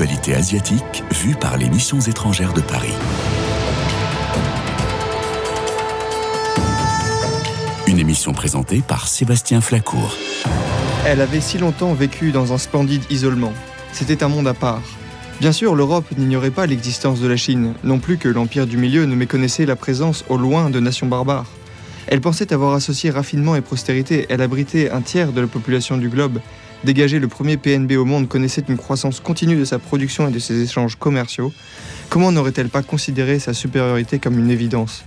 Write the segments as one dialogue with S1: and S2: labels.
S1: asiatique vue par les missions étrangères de Paris. Une émission présentée par Sébastien Flacourt.
S2: Elle avait si longtemps vécu dans un splendide isolement. C'était un monde à part. Bien sûr, l'Europe n'ignorait pas l'existence de la Chine, non plus que l'Empire du Milieu ne méconnaissait la présence au loin de nations barbares. Elle pensait avoir associé raffinement et prospérité, elle abritait un tiers de la population du globe, Dégager le premier PNB au monde connaissait une croissance continue de sa production et de ses échanges commerciaux. Comment n'aurait-elle pas considéré sa supériorité comme une évidence?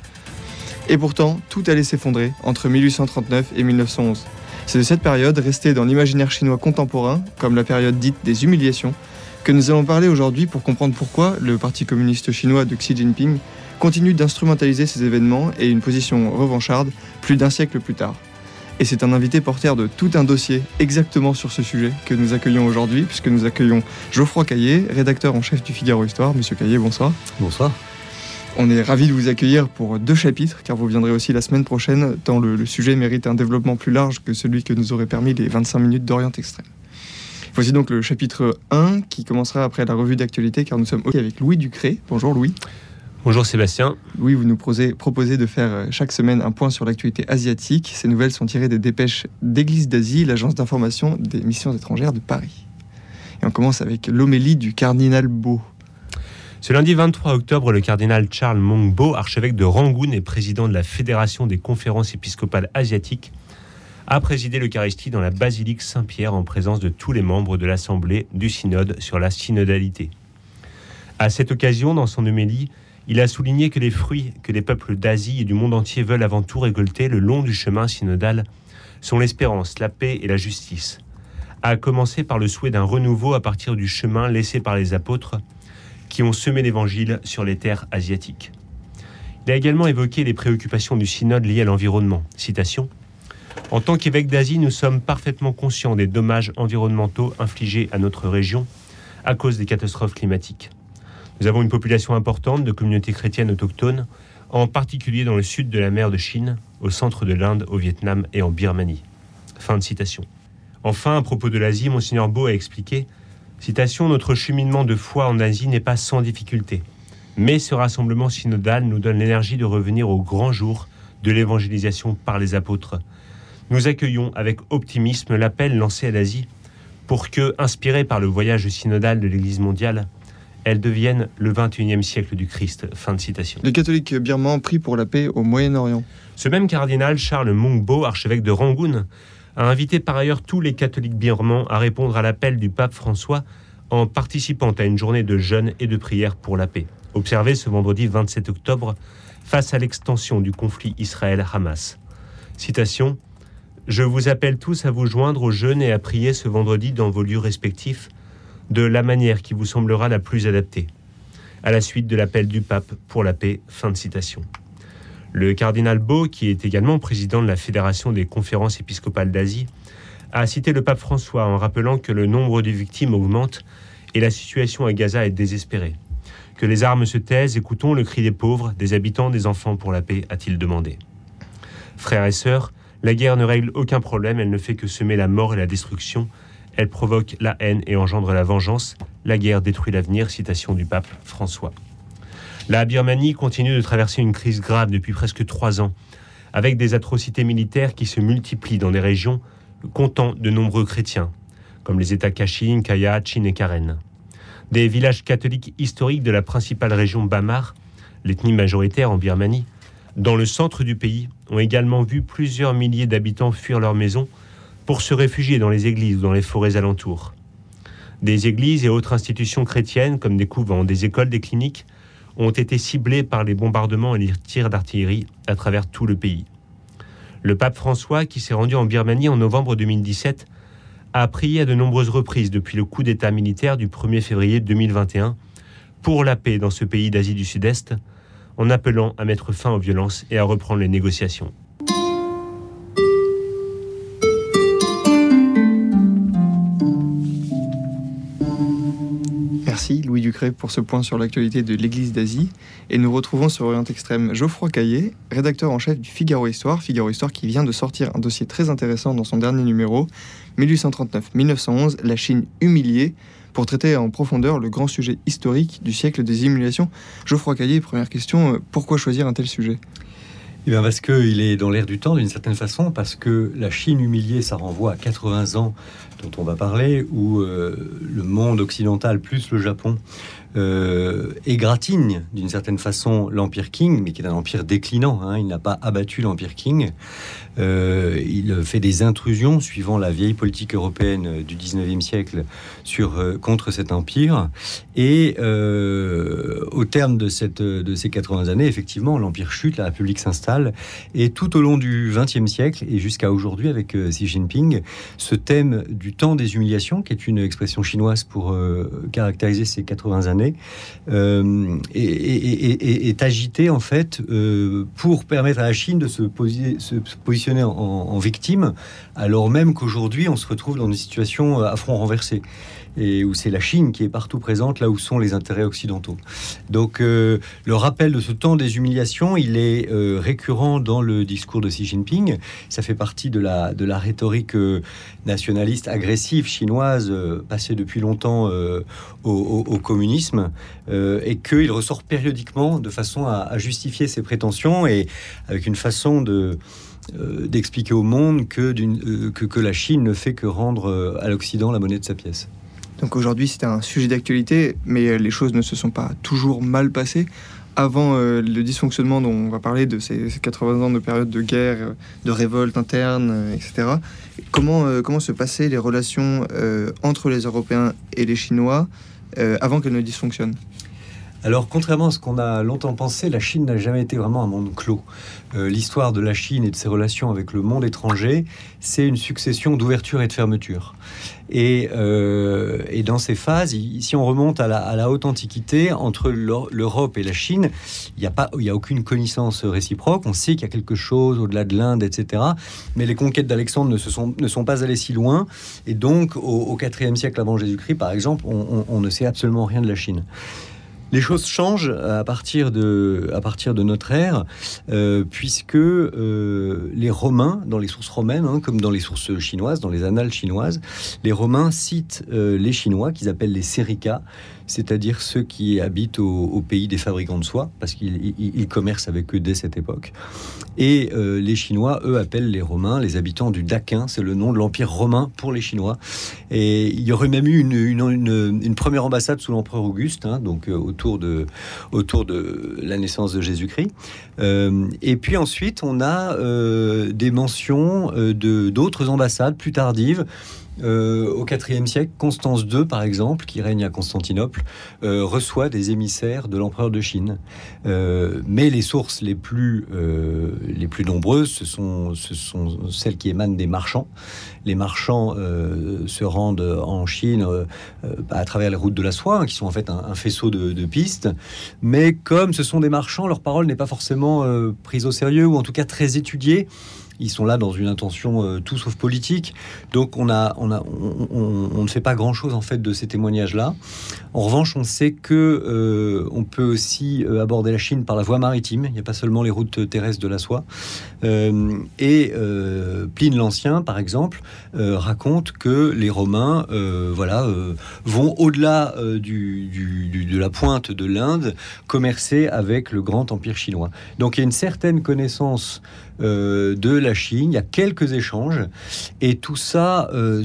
S2: Et pourtant, tout allait s'effondrer entre 1839 et 1911. C'est de cette période, restée dans l'imaginaire chinois contemporain, comme la période dite des humiliations, que nous allons parler aujourd'hui pour comprendre pourquoi le Parti communiste chinois de Xi Jinping continue d'instrumentaliser ces événements et une position revancharde plus d'un siècle plus tard. Et c'est un invité porteur de tout un dossier exactement sur ce sujet que nous accueillons aujourd'hui, puisque nous accueillons Geoffroy Caillé, rédacteur en chef du Figaro Histoire. Monsieur Caillé, bonsoir.
S3: Bonsoir.
S2: On est ravis de vous accueillir pour deux chapitres, car vous viendrez aussi la semaine prochaine, tant le, sujet mérite un développement plus large que celui que nous aurait permis les 25 minutes d'Orient Extrême. Voici donc le chapitre 1 qui commencera après la revue d'actualité, car nous sommes aussi avec Louis Ducré. Bonjour Louis.
S4: Bonjour Sébastien.
S2: Oui, vous nous proposez de faire euh, chaque semaine un point sur l'actualité asiatique. Ces nouvelles sont tirées des dépêches d'Église d'Asie, l'agence d'information des missions étrangères de Paris. Et on commence avec l'homélie du cardinal Beau.
S4: Ce lundi 23 octobre, le cardinal Charles Mongbo, archevêque de Rangoon et président de la Fédération des conférences épiscopales asiatiques, a présidé l'Eucharistie dans la basilique Saint-Pierre en présence de tous les membres de l'Assemblée du Synode sur la synodalité. À cette occasion, dans son homélie, il a souligné que les fruits que les peuples d'Asie et du monde entier veulent avant tout récolter le long du chemin synodal sont l'espérance, la paix et la justice, à commencer par le souhait d'un renouveau à partir du chemin laissé par les apôtres qui ont semé l'Évangile sur les terres asiatiques. Il a également évoqué les préoccupations du synode liées à l'environnement. Citation En tant qu'évêque d'Asie, nous sommes parfaitement conscients des dommages environnementaux infligés à notre région à cause des catastrophes climatiques. Nous avons une population importante de communautés chrétiennes autochtones, en particulier dans le sud de la mer de Chine, au centre de l'Inde, au Vietnam et en Birmanie. Fin de citation. Enfin, à propos de l'Asie, Monseigneur Beau a expliqué Citation Notre cheminement de foi en Asie n'est pas sans difficulté, mais ce rassemblement synodal nous donne l'énergie de revenir au grand jour de l'évangélisation par les apôtres. Nous accueillons avec optimisme l'appel lancé à l'Asie pour que, inspiré par le voyage synodal de l'Église mondiale, elles deviennent le 21e siècle du Christ. Fin de citation.
S2: Les catholiques birmans prient pour la paix au Moyen-Orient.
S4: Ce même cardinal, Charles Mungbo, archevêque de Rangoon, a invité par ailleurs tous les catholiques birmans à répondre à l'appel du pape François en participant à une journée de jeûne et de prière pour la paix, observée ce vendredi 27 octobre face à l'extension du conflit Israël-Hamas. Citation Je vous appelle tous à vous joindre au jeûne et à prier ce vendredi dans vos lieux respectifs de la manière qui vous semblera la plus adaptée, à la suite de l'appel du pape pour la paix. Fin de citation. Le cardinal Beau, qui est également président de la Fédération des conférences épiscopales d'Asie, a cité le pape François en rappelant que le nombre de victimes augmente et la situation à Gaza est désespérée. Que les armes se taisent, écoutons le cri des pauvres, des habitants, des enfants pour la paix, a-t-il demandé. Frères et sœurs, la guerre ne règle aucun problème, elle ne fait que semer la mort et la destruction, elle provoque la haine et engendre la vengeance. La guerre détruit l'avenir, citation du pape François. La Birmanie continue de traverser une crise grave depuis presque trois ans, avec des atrocités militaires qui se multiplient dans des régions comptant de nombreux chrétiens, comme les États Kachin, Kaya, Chin et Karen. Des villages catholiques historiques de la principale région Bamar, l'ethnie majoritaire en Birmanie, dans le centre du pays, ont également vu plusieurs milliers d'habitants fuir leurs maisons pour se réfugier dans les églises ou dans les forêts alentours. Des églises et autres institutions chrétiennes, comme des couvents, des écoles, des cliniques, ont été ciblées par les bombardements et les tirs d'artillerie à travers tout le pays. Le pape François, qui s'est rendu en Birmanie en novembre 2017, a prié à de nombreuses reprises depuis le coup d'État militaire du 1er février 2021 pour la paix dans ce pays d'Asie du Sud-Est, en appelant à mettre fin aux violences et à reprendre les négociations.
S2: Pour ce point sur l'actualité de l'Église d'Asie. Et nous retrouvons sur Orient Extrême Geoffroy Caillé, rédacteur en chef du Figaro Histoire. Figaro Histoire qui vient de sortir un dossier très intéressant dans son dernier numéro, 1839-1911, la Chine humiliée, pour traiter en profondeur le grand sujet historique du siècle des humiliations. Geoffroy Caillé, première question, euh, pourquoi choisir un tel sujet?
S3: Eh parce qu'il est dans l'air du temps d'une certaine façon, parce que la Chine humiliée, ça renvoie à 80 ans dont on va parler, où euh, le monde occidental plus le Japon euh, égratigne d'une certaine façon l'Empire King, mais qui est un empire déclinant. Hein. il n'a pas abattu l'Empire King. Euh, il fait des intrusions suivant la vieille politique européenne du 19e siècle sur, euh, contre cet empire. Et euh, au terme de, cette, de ces 80 années, effectivement, l'empire chute, la République s'installe. Et tout au long du 20e siècle et jusqu'à aujourd'hui avec Xi Jinping, ce thème du temps des humiliations, qui est une expression chinoise pour caractériser ces 80 années, est, est, agité en fait pour permettre à la Chine de se, se positionner en, victime, alors même qu'aujourd'hui on se retrouve dans une situation euh, à front renversé et où c'est la Chine qui est partout présente là où sont les intérêts occidentaux. Donc euh, le rappel de ce temps des humiliations, il est euh, récurrent dans le discours de Xi Jinping. Ça fait partie de la, de la rhétorique nationaliste agressive chinoise passée depuis longtemps au, communisme et qu'il ressort périodiquement de façon à, justifier ses prétentions et avec une façon de euh, d'expliquer au monde que, euh, que, la Chine ne fait que rendre euh, à l'Occident la monnaie de sa pièce.
S2: Donc aujourd'hui, c'est un sujet d'actualité, mais les choses ne se sont pas toujours mal passées. Avant le dysfonctionnement dont on va parler de ces, 80 ans de période de guerre, de révolte interne, etc., comment, comment se passaient les relations entre les Européens et les Chinois avant qu'elles ne dysfonctionnent?
S3: Alors, contrairement à ce qu'on a longtemps pensé, la Chine n'a jamais été vraiment un monde clos. Euh, l'histoire de la Chine et de ses relations avec le monde étranger, c'est une succession d'ouverture et de fermeture. Et, euh, dans ces phases, si on remonte à la, haute antiquité, entre l'Europe et la Chine, il n'y a, pas, a aucune connaissance réciproque. On sait qu'il y a quelque chose au-delà de l'Inde, etc. Mais les conquêtes d'Alexandre ne, sont, ne sont pas allées si loin. Et donc, au, IVe siècle avant Jésus-Christ, par exemple, on ne sait absolument rien de la Chine. Les choses changent à partir de, notre ère, euh, puisque euh, les Romains, dans les sources romaines, hein, comme dans les sources chinoises, dans les annales chinoises, les Romains citent euh, les Chinois, qu'ils appellent les Serica, c'est-à-dire ceux qui habitent au, pays des fabricants de soie, parce qu'ils commercent avec eux dès cette époque. Et euh, les Chinois, eux, appellent les Romains les habitants du Daquin, c'est le nom de l'Empire romain pour les Chinois. Et il y aurait même eu une, première ambassade sous l'empereur Auguste, hein, donc euh, autour, de, la naissance de Jésus-Christ. Euh, et puis ensuite, on a des mentions de d'autres ambassades plus tardives. Euh, au IVe siècle, Constance II, par exemple, qui règne à Constantinople, euh, reçoit des émissaires de l'empereur de Chine. Euh, mais les sources les plus, les plus nombreuses, ce sont, ce sont celles qui émanent des marchands. Les marchands se rendent en Chine à travers les routes de la soie, hein, qui sont en fait un, faisceau de, pistes. Mais comme ce sont des marchands, leur parole n'est pas forcément prise au sérieux, ou en tout cas très étudiée. Ils sont là dans une intention euh, tout sauf politique. Donc on, a, on, a, on, ne fait pas grand-chose en fait de ces témoignages-là. En revanche, on sait que euh, on peut aussi euh, aborder la Chine par la voie maritime. Il n'y a pas seulement les routes terrestres de la soie. et Pline l'Ancien, par exemple, raconte que les Romains, voilà, vont au-delà du, de la pointe de l'Inde, commercer avec le grand empire chinois. Donc il y a une certaine connaissance de la Chine. Il y a quelques échanges et tout ça, euh,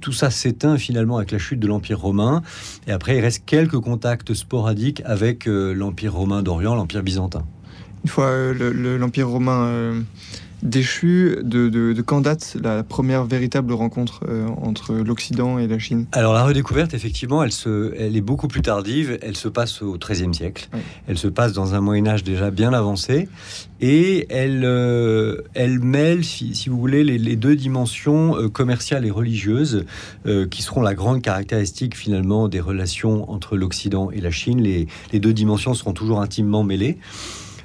S3: tout ça s'éteint finalement avec la chute de l'Empire romain. Et après, il reste quelques contacts sporadiques avec euh, l'Empire romain d'Orient, l'Empire byzantin.
S2: Une fois l'Empire romain déchu de, de, quand date la première véritable rencontre euh, entre l'Occident et la Chine?
S3: Alors la redécouverte, effectivement, elle, se, elle est beaucoup plus tardive. Elle se passe au XIIIe siècle. Elle se passe dans un Moyen Âge déjà bien avancé. Et elle, euh, elle mêle, si, vous voulez, les, deux dimensions euh, commerciales et religieuses qui seront la grande caractéristique finalement des relations entre l'Occident et la Chine. Les, les deux dimensions seront toujours intimement mêlées.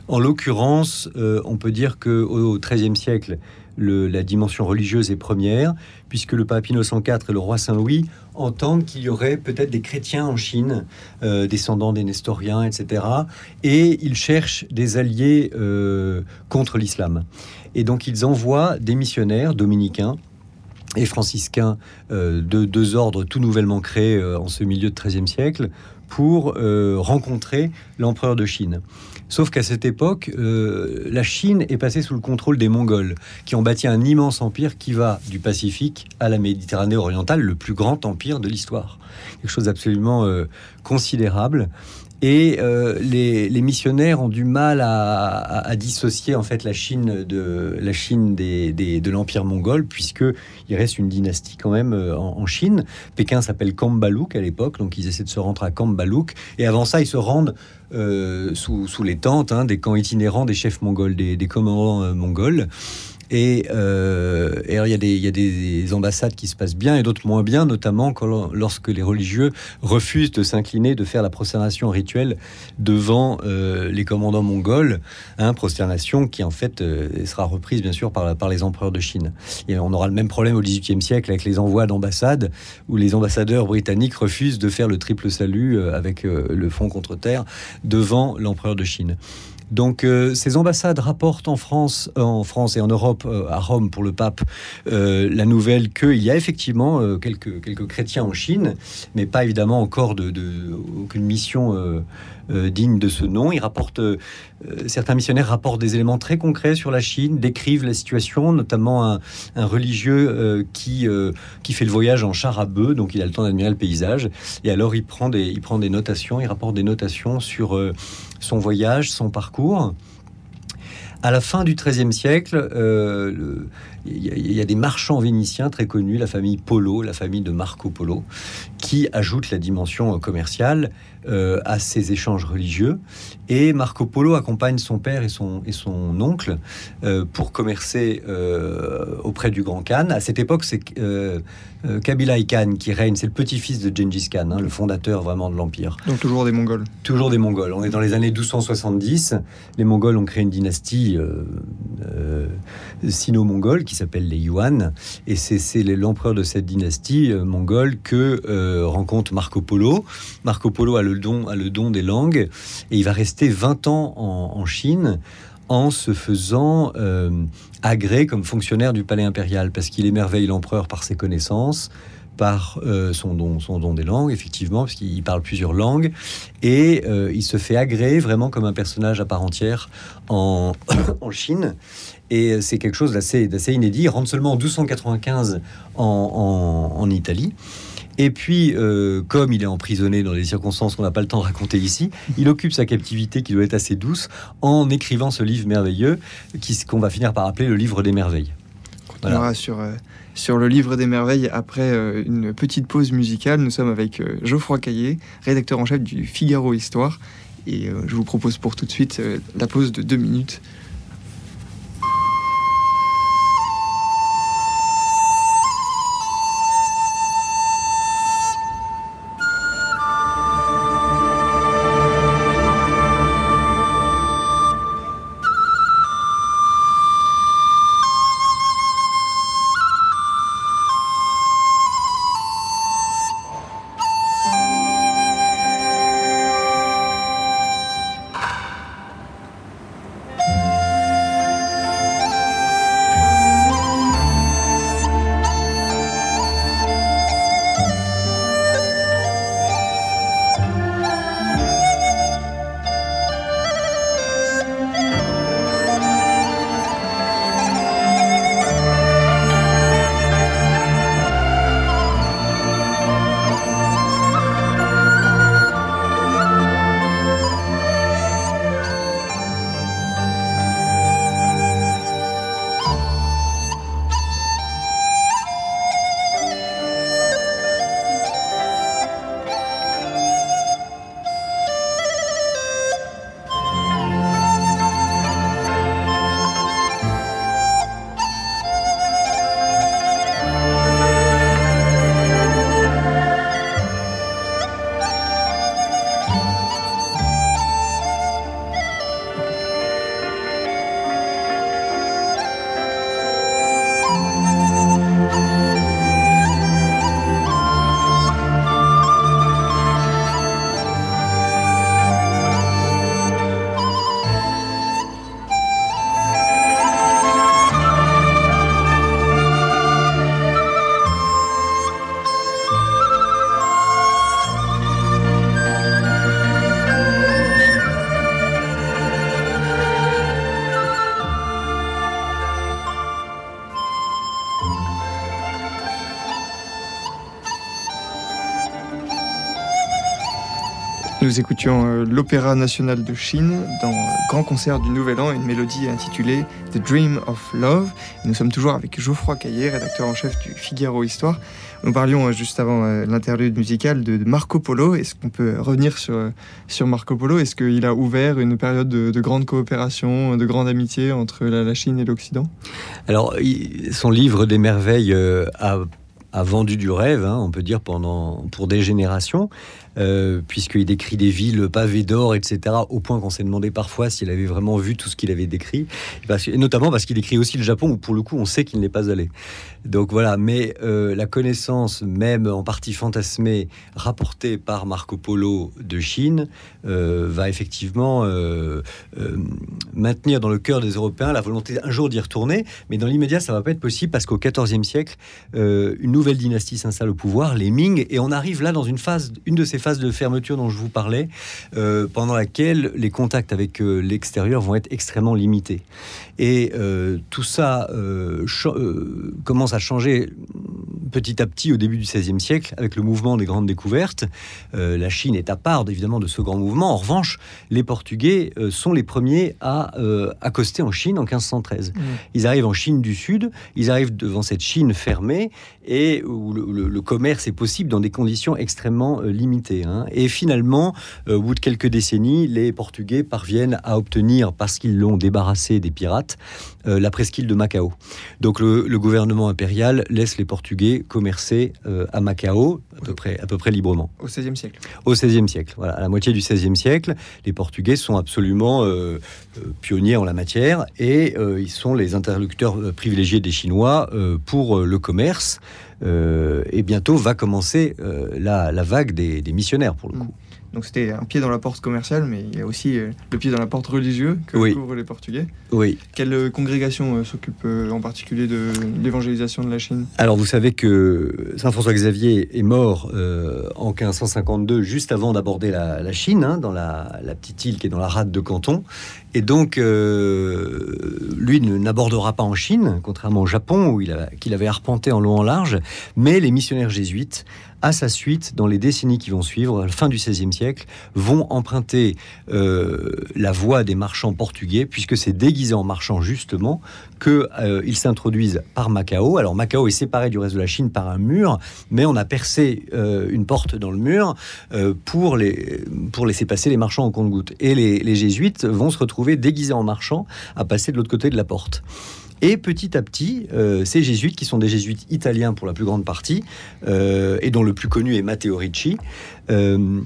S3: En l'occurrence, euh, on peut dire qu'au XIIIe siècle, la dimension religieuse est première, puisque le pape Innocent IV et le roi Saint-Louis entendent qu'il y aurait peut-être des chrétiens en Chine, euh, descendants des Nestoriens, etc. Et ils cherchent des alliés euh, contre l'islam. Et donc ils envoient des missionnaires dominicains et franciscains de deux ordres tout nouvellement créés en ce milieu de XIIIe siècle pour rencontrer l'empereur de Chine. Sauf qu'à cette époque, la Chine est passée sous le contrôle des Mongols, qui ont bâti un immense empire qui va du Pacifique à la Méditerranée orientale, le plus grand empire de l'histoire. Quelque chose d'absolument considérable. Et euh, les, missionnaires ont du mal à, dissocier en fait la Chine de la Chine de l'empire mongol, puisque il reste une dynastie quand même euh, en, Chine. Pékin s'appelle Kambalouk à l'époque, donc ils essaient de se rendre à Kambalouk. Et avant ça, ils se rendent euh, sous, les tentes hein, des camps itinérants des chefs mongols, des, des commandants mongols. Et, euh, il, y a des, ambassades qui se passent bien et d'autres moins bien, notamment lorsque les religieux refusent de s'incliner, de faire la prosternation rituelle devant euh, les commandants mongols, hein, prosternation qui en fait euh, sera reprise bien sûr par, par les empereurs de Chine. Et on aura le même problème au XVIIIe siècle avec les envois d'ambassades, où les ambassadeurs britanniques refusent de faire le triple salut avec le front contre terre devant l'empereur de Chine. Donc euh, ces ambassades rapportent en France, euh, France et en Europe, euh, à Rome pour le pape, la nouvelle qu'il y a effectivement quelques, quelques chrétiens en Chine, mais pas évidemment encore de, mission digne de ce nom. Il rapporte, certains missionnaires rapportent des éléments très concrets sur la Chine, décrivent la situation, notamment un, religieux qui, qui fait le voyage en char à bœuf, donc il a le temps d'admirer le paysage. Et alors il prend des, il prend des notations, il rapporte des notations sur son voyage, son parcours. À la fin du XIIIe siècle, euh, il y, a des marchands vénitiens très connus, la famille Polo, la famille de Marco Polo, qui ajoute la dimension commerciale euh, à ces échanges religieux. Et Marco Polo accompagne son père et son, et son oncle euh, pour commercer auprès du Grand Khan. À cette époque, c'est Kabilai Khan qui règne, c'est le petit-fils de Gengis Khan, hein, le fondateur vraiment de l'empire.
S2: Donc toujours des Mongols.
S3: Toujours des Mongols. On est dans les années 1270. Les Mongols ont créé une dynastie sino-mongole qui s'appelle les Yuan. Et c'est l'empereur de cette dynastie euh, mongole que euh, rencontre Marco Polo. Marco Polo a le don, a le don des langues et il va rester 20 ans en, Chine en se faisant euh, agréer comme fonctionnaire du palais impérial parce qu'il émerveille l'empereur par ses connaissances par son, don, son don des langues, effectivement, parce qu'il parle plusieurs langues, et il se fait agréer vraiment comme un personnage à part entière en, Chine. Et c'est quelque chose d'assez, inédit. Il rentre seulement en 1295 en, Italie. Et puis, euh, comme il est emprisonné dans des circonstances qu'on n'a pas le temps de raconter ici, il occupe sa captivité qui doit être assez douce en écrivant ce livre merveilleux qu'on va finir par appeler le livre des merveilles.
S2: Voilà. Sur, euh, sur le livre des merveilles après euh, une petite pause musicale. Nous sommes avec Geoffroy Caillé, rédacteur en chef du Figaro Histoire. Et je vous propose pour tout de suite la pause de deux minutes Nous écoutions euh, l'Opéra national de Chine dans Grand concert du Nouvel An, une mélodie intitulée The Dream of Love. nous sommes toujours avec Geoffroy Caillé, rédacteur en chef du Figaro Histoire. Nous parlions euh, juste avant euh, l'interlude musicale de Marco Polo. Est-ce qu'on peut revenir sur, sur Marco Polo? Est-ce qu'il a ouvert une période de, grande coopération, de grande amitié entre la, Chine et l'Occident?
S3: Alors, son livre des merveilles a a vendu du rêve, hein, on peut dire, pendant, pour des générations. Euh, puisqu'il décrit des villes pavées d'or, etc., au point qu'on s'est demandé parfois s'il avait vraiment vu tout ce qu'il avait décrit, et notamment parce qu'il décrit aussi le Japon, où pour le coup on sait qu'il n'est pas allé. Donc voilà, mais euh, la connaissance, même en partie fantasmée, rapportée par Marco Polo de Chine, euh, va effectivement maintenir dans le cœur des Européens la volonté un jour d'y retourner, mais dans l'immédiat ça va pas être possible parce qu'au XIVe siècle, une nouvelle dynastie s'installe au pouvoir, les Ming, et on arrive là dans une phase, une de ces phase de fermeture dont je vous parlais, euh, pendant laquelle les contacts avec euh, l'extérieur vont être extrêmement limités. Et euh, tout ça commence à changer petit à petit au début du XVIe siècle avec le mouvement des grandes découvertes. la Chine est à part évidemment de ce grand mouvement. En revanche, les Portugais sont les premiers à accoster en Chine en 1513. Mmh. Ils arrivent en Chine du Sud, ils arrivent devant cette Chine fermée et où le commerce est possible dans des conditions extrêmement limitées. Hein. Et finalement, euh, au bout de quelques décennies, les Portugais parviennent à obtenir, parce qu'ils l'ont débarrassé des pirates, euh, la presqu'île de Macao. Donc le, gouvernement impérial laisse les Portugais commercer euh, à Macao à peu, près, à peu près librement.
S2: Au XVIe siècle.
S3: Au XVIe siècle, voilà. À la moitié du XVIe siècle, les Portugais sont absolument pionniers en la matière et ils sont les interlocuteurs privilégiés des Chinois pour le commerce. et bientôt va commencer la, vague des, des missionnaires pour le coup.
S2: Donc c'était un pied dans la porte commerciale, mais il y a aussi euh, le pied dans la porte religieux que couvrent les Portugais.
S3: Oui.
S2: Quelle euh, congrégation euh, s'occupe en particulier de l'évangélisation de la Chine?
S3: Alors vous savez que Saint François Xavier est mort en 1552, juste avant d'aborder la, Chine, hein, dans la, petite île qui est dans la rade de Canton. Et donc, lui n'abordera pas en Chine, contrairement au Japon, où il qu'il avait arpenté en long en large, mais les missionnaires jésuites à sa suite, dans les décennies qui vont suivre, à la fin du XVIe siècle, vont emprunter euh, la voie des marchands portugais, puisque c'est déguisé en marchands justement qu'ils euh, s'introduisent par Macao. Alors Macao est séparé du reste de la Chine par un mur, mais on a percé euh, une porte dans le mur pour, les, pour laisser passer les marchands en compte-gouttes. Et les, jésuites vont se retrouver déguisés en marchands à passer de l'autre côté de la porte. Et petit à petit, euh, ces jésuites, qui sont des jésuites italiens pour la plus grande partie, euh, et dont le plus connu est Matteo Ricci, euh,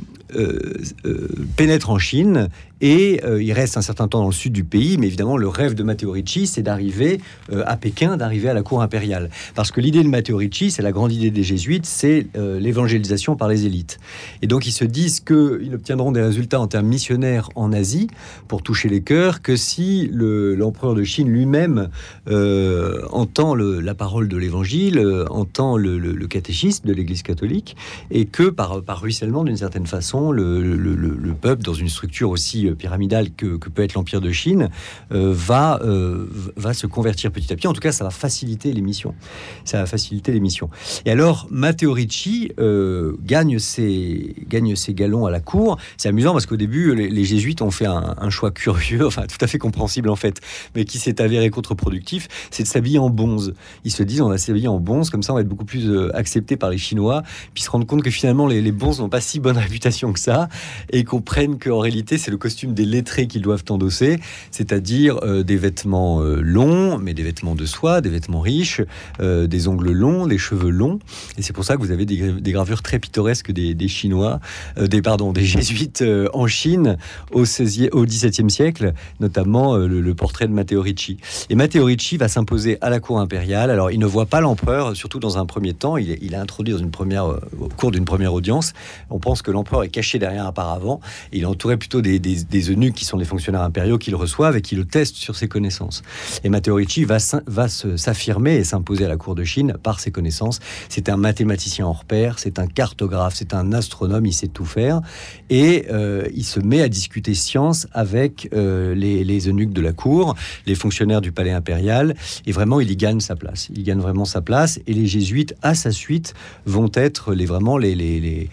S3: pénètrent en Chine et euh, il reste un certain temps dans le sud du pays, mais évidemment, le rêve de Matteo Ricci, c'est d'arriver euh, à Pékin, d'arriver à la cour impériale. Parce que l'idée de Matteo Ricci, c'est la grande idée des jésuites, c'est euh, l'évangélisation par les élites. Et donc, ils se disent qu'ils obtiendront des résultats en termes missionnaires en Asie, pour toucher les cœurs, que si l'empereur de Chine lui-même entend la parole de l'évangile, entend le, catéchisme de l'Église catholique, et que par, par ruissellement, d'une certaine façon, le peuple, dans une structure aussi euh, pyramidal que, peut être l'Empire de Chine euh, va, euh, va se convertir petit à petit. En tout cas, ça va faciliter les missions. Ça va faciliter les missions. Et alors, Matteo Ricci gagne, ses, gagne ses galons à la cour. C'est amusant parce qu'au début, les, jésuites ont fait un, choix curieux, enfin tout à fait compréhensible en fait, mais qui s'est avéré contre-productif, c'est de s'habiller en bonze. Ils se disent, on va s'habiller en bonze, comme ça on va être beaucoup plus accepté par les Chinois, puis se rendre compte que finalement les, les bonzes n'ont pas si bonne réputation que ça, et comprennent qu'en réalité c'est le costume des lettrés qu'ils doivent endosser, c'est-à-dire euh, des vêtements euh, longs, mais des vêtements de soie, des vêtements riches, euh, des ongles longs, des cheveux longs. Et c'est pour ça que vous avez des, gravures très pittoresques des, Chinois, des pardon, des jésuites en Chine au, 16 au XVIIe siècle, notamment le, portrait de Matteo Ricci. Et Matteo Ricci va s'imposer à la cour impériale. Alors il ne voit pas l'empereur, surtout dans un premier temps. Il il introduit dans une première, au cours d'une première audience. On pense que l'empereur est caché derrière un. Il est entouré plutôt des, eunuques qui sont des fonctionnaires impériaux qui le reçoivent et qui le testent sur ses connaissances. Et Matteo Ricci va, va s'affirmer et s'imposer à la cour de Chine par ses connaissances. C'est un mathématicien hors pair, c'est un cartographe, c'est un astronome, il sait tout faire. Et euh, il se met à discuter science avec euh, les, eunuques de la cour, les fonctionnaires du palais impérial. Et vraiment, il y gagne sa place. Il gagne vraiment sa place. Et les jésuites, à sa suite, vont être les, vraiment les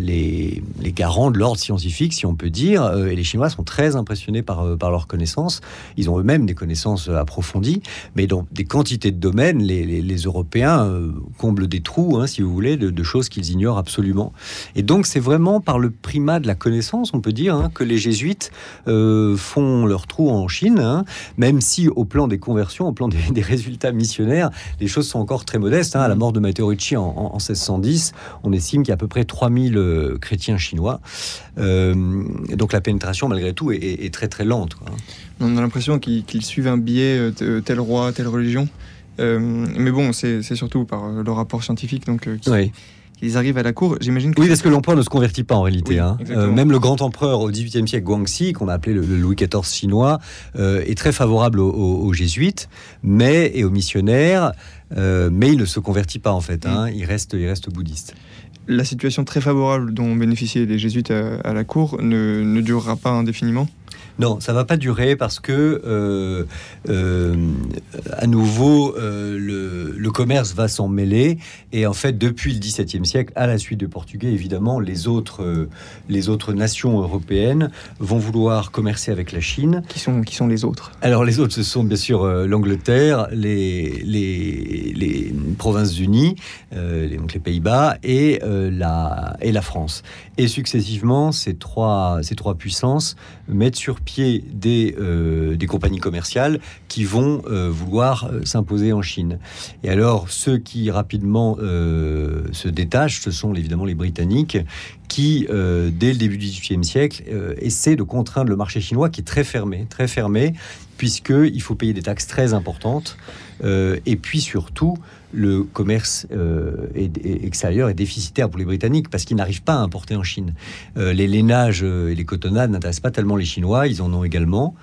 S3: les, garants de l'ordre scientifique, si on peut dire. Euh, et les Chinois sont très impressionnés par, euh, par leurs connaissances. Ils ont eux-mêmes des connaissances approfondies, mais dans des quantités de domaines, les, Européens comblent des trous, hein, si vous voulez, de, choses qu'ils ignorent absolument. Et donc, c'est vraiment par le primat de la connaissance, on peut dire, hein, que les jésuites font leur trou en Chine, hein, même si au plan des conversions, au plan des, résultats missionnaires, les choses sont encore très modestes. À la mort de Matteo Ricci en, en 1610, on estime qu'il y a à peu près 3000 euh, chrétiens chinois. Euh, donc la pénétration, malgré tout, est, très très lente.
S2: On a l'impression qu'ils suivent un biais, euh, tel roi, telle religion. mais bon, c'est surtout par le rapport scientifique donc, ils arrivent à la cour. J'imagine
S3: Oui, parce que l'empereur ne se convertit pas en réalité. hein. même le grand empereur au XVIIIe siècle, Guangxi, qu'on a appelé le, Louis XIV chinois, est très favorable aux, jésuites mais, et aux missionnaires, mais il ne se convertit pas en fait. Hein. Mm. Il, reste, il reste bouddhiste
S2: la situation très favorable dont bénéficiaient les jésuites à, la cour ne durera pas indéfiniment
S3: non, ça va pas durer parce que euh, euh, à nouveau euh, le, commerce va s'en mêler et en fait depuis le XVIIe siècle, à la suite des Portugais, évidemment, les autres les autres nations européennes vont vouloir commercer avec la Chine.
S2: Qui sont qui sont les autres?
S3: Alors les autres, ce sont bien sûr l'Angleterre, les, les, les provinces unies, donc les Pays-Bas et la et la France. Et successivement, ces trois ces trois puissances mettent sur pied des, euh, des compagnies commerciales qui vont euh, vouloir euh, s'imposer en Chine. Et alors, ceux qui rapidement se détachent, ce sont évidemment les Britanniques qui, dès le début du XVIIIe siècle, essaient de contraindre le marché chinois qui est très fermé, très fermé, puisqu'il faut payer des taxes très importantes. et puis surtout, le commerce extérieur est déficitaire pour les Britanniques parce qu'ils n'arrivent pas à importer en Chine. les lainages et les cotonnades n'intéressent pas tellement les Chinois, ils en ont également.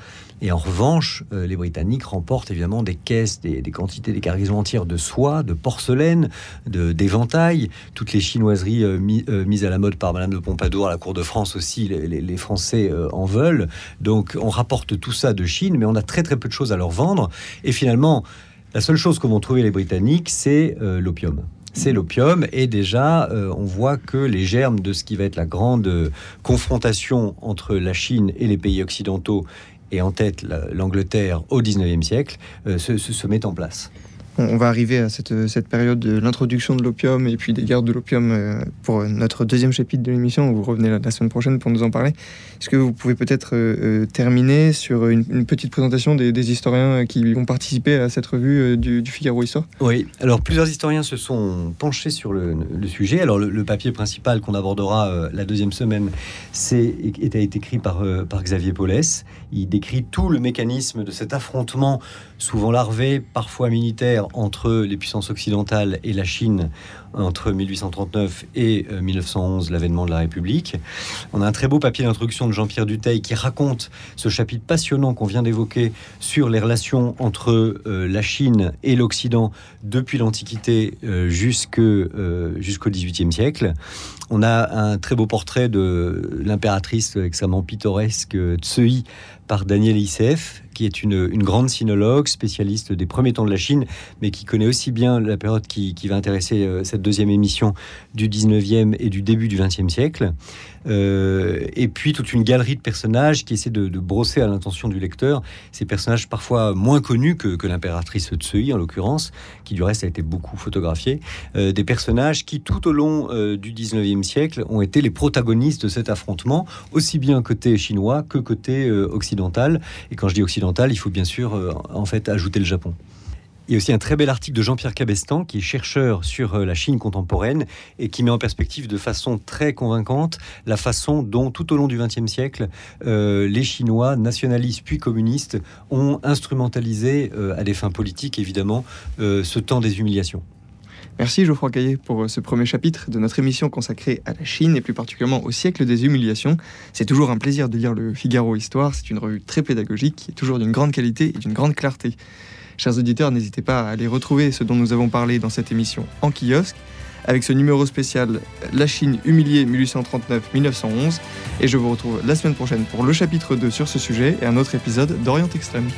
S3: Et en revanche, euh, les Britanniques remportent évidemment des caisses, des, quantités, des cargaisons entières de soie, de porcelaine, d'éventail. Toutes les chinoiseries euh, euh, mises à la mode par Madame de Pompadour à la cour de France aussi, les, Français en veulent. Donc on rapporte tout ça de Chine, mais on a très très peu de choses à leur vendre. Et finalement, la seule chose que vont trouver les Britanniques, c'est l'opium c'est l'opium. Et déjà, on voit que les germes de ce qui va être la grande confrontation entre la Chine et les pays occidentaux et en tête l'Angleterre au 19e siècle, euh, se, se, met en place
S2: on va arriver à cette, cette période de l'introduction de l'opium et puis des guerres de l'opium euh, pour notre deuxième chapitre de l'émission. Vous revenez la, semaine prochaine pour nous en parler. Est-ce que vous pouvez peut-être euh, euh, terminer sur une, petite présentation des, historiens qui ont participé à cette revue du, Figaro Histoire?
S3: Oui, alors plusieurs historiens se sont penchés sur le, sujet. Alors le, papier principal qu'on abordera la deuxième semaine, c'est a été écrit par, par Xavier Paulès. Il décrit tout le mécanisme de cet affrontement, souvent larvé, parfois militaire, entre les puissances occidentales et la Chine entre 1839 et 1911, euh, l'avènement de la République. On a un très beau papier d'introduction de Jean-Pierre Duteil qui raconte ce chapitre passionnant qu'on vient d'évoquer sur les relations entre euh, la Chine et l'Occident depuis l'Antiquité euh, jusqu'au XVIIIe siècle. On a un très beau portrait de l'impératrice extrêmement pittoresque Tsui par Daniel Issef, qui est une, grande sinologue, spécialiste des premiers temps de la Chine, mais qui connaît aussi bien la période qui, qui va intéresser cette deuxième émission du 19e et du début du 20e siècle. Euh, et puis toute une galerie de personnages qui essaient de, brosser à l'intention du lecteur ces personnages parfois moins connus que, que l'impératrice Tsui en l'occurrence, qui du reste a été beaucoup photographiée, euh, des personnages qui tout au long euh, du 19e siècle ont été les protagonistes de cet affrontement, aussi bien côté chinois que côté occidental. Et quand je dis occidental, il faut bien sûr en fait ajouter le Japon. Il y a aussi un très bel article de Jean-Pierre Cabestan, qui est chercheur sur euh, la Chine contemporaine et qui met en perspective de façon très convaincante la façon dont, tout au long du XXe siècle, euh, les Chinois, nationalistes puis communistes, ont instrumentalisé, euh, à des fins politiques évidemment, ce temps des humiliations.
S2: Merci Geoffroy Caillé pour ce premier chapitre de notre émission consacrée à la Chine et plus particulièrement au siècle des humiliations. C'est toujours un plaisir de lire le Figaro Histoire, c'est une revue très pédagogique qui est toujours d'une grande qualité et d'une grande clarté. Chers auditeurs, n'hésitez pas à aller retrouver ce dont nous avons parlé dans cette émission en kiosque, avec ce numéro spécial La Chine humiliée 1839-1911. Et je vous retrouve la semaine prochaine pour le chapitre 2 sur ce sujet et un autre épisode d'Orient Extrême.